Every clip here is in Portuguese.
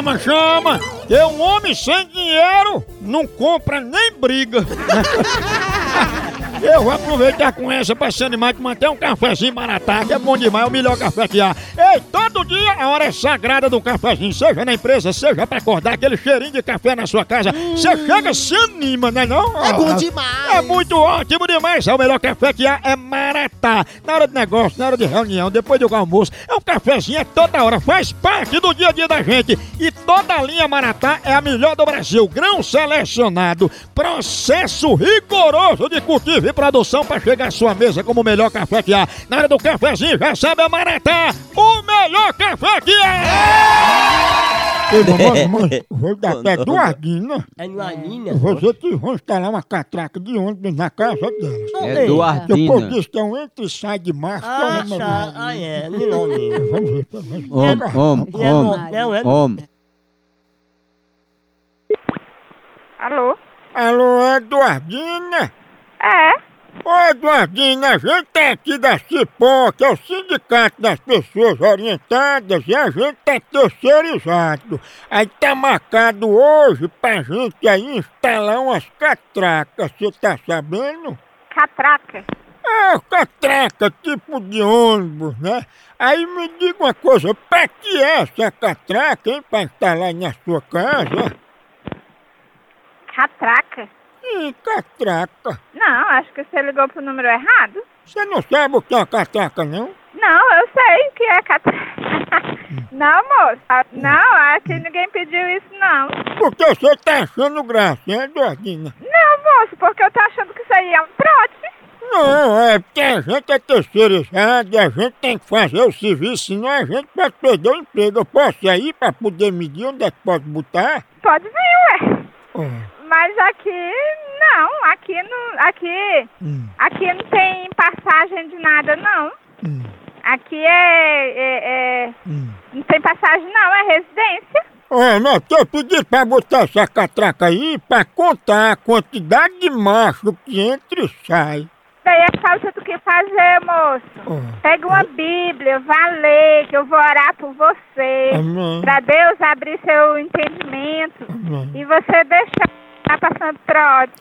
chama, chama! Que um homem sem dinheiro não compra nem briga. Eu vou aproveitar com essa pra se animar de manter um cafezinho maratá, que é bom demais, é o melhor café que há. Ei, todo dia a hora é sagrada do cafezinho, seja na empresa, seja pra acordar aquele cheirinho de café na sua casa. Você chega, se anima, né não? É bom demais. É muito ótimo demais, é o melhor café que há, é maratá. Na hora de negócio, na hora de reunião, depois do almoço, é um cafezinho, é toda hora, faz parte do dia a dia da gente. E toda a linha maratá é a melhor do Brasil, grão selecionado, processo rigoroso de cultivo e produção para chegar à sua mesa como o melhor café que há. Na hora do cafezinho, já sabe a Maratá, o melhor café que há! Ei, mamãe, vou dar até duas guinas. É Nuanina? Você que vão instalar uma catraca de ônibus na casa dela. É Depois Eduardina. disso tem um entra e sai de março. Ah, toma, tá. Ah, é. Nilonina. Vamos ver, vamos ver. Homem, homem, homem, Não, é. homem. Alô? Alô, Eduardina? Ô, Eduardina, a gente é aqui da CIPOM, que é o Sindicato das Pessoas Orientadas, e a gente é terceirizado. Aí tá marcado hoje pra gente aí instalar umas catracas, você tá sabendo? Catraca? É, catraca, tipo de ônibus, né? Aí me diga uma coisa, pra que é essa catraca, hein, pra instalar na sua casa? Catraca? Ih, catraca. Não, acho que você ligou pro número errado. Você não sabe o que é catraca, não? Não, eu sei o que é catraca. Não, moço. Ah, Não, aqui ninguém pediu isso, não. Porque você tá achando graça, hein, Eduardina? Não, moço, porque eu tô achando que isso aí é um prótese. Não, é porque a gente é terceirizado e a gente tem que fazer o serviço, senão a gente pode perder o emprego. Eu posso ir aí pra poder medir onde é que pode botar? Pode vir, ué. Ó, Mas aqui, não. Aqui não, aqui, hum, aqui não tem passagem de nada, não. hum, Aqui é, é, é- hum. não tem passagem, não. É residência. Ó, nós eu pedi pra botar essa catraca aí pra contar a quantidade de macho que entra e sai. Daí é falta do que fazer, moço. Ó, Pega uma Bíblia, vá ler, que eu vou orar por você. amém, Pra Deus abrir seu entendimento amém. e você deixar passando trote.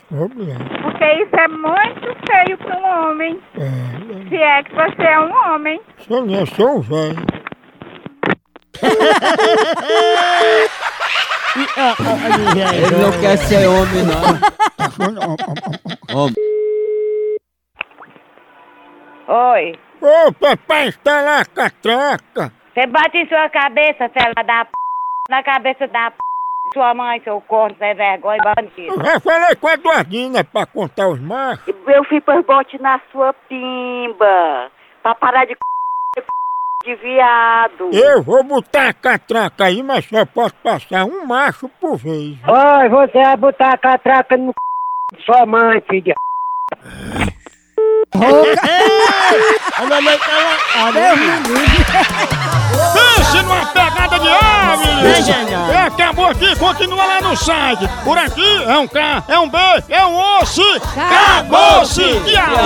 Porque isso é muito feio para um homem. É, Se é que você é um homem. eu não sou um velho. Ele não quer ser homem, não. Homem. Oi. Opa, pra instalar a catraca. Você bate em sua cabeça, fela da p... na cabeça da p... sua mãe, seu corno, sem vergonha, bandido. Eu já falei com a Eduardina pra contar os machos. Eu fui por bote na sua pimba, pra parar de c... de viado. Eu vou botar a catraca aí, mas só posso passar um macho por vez. Oi, você vai botar a catraca no c... de sua mãe, filha. A mamãe tá numa pegada de aves! Acabou aqui, continua lá no site. Por aqui é um K, é um B, é um osso. Acabou-se! Até.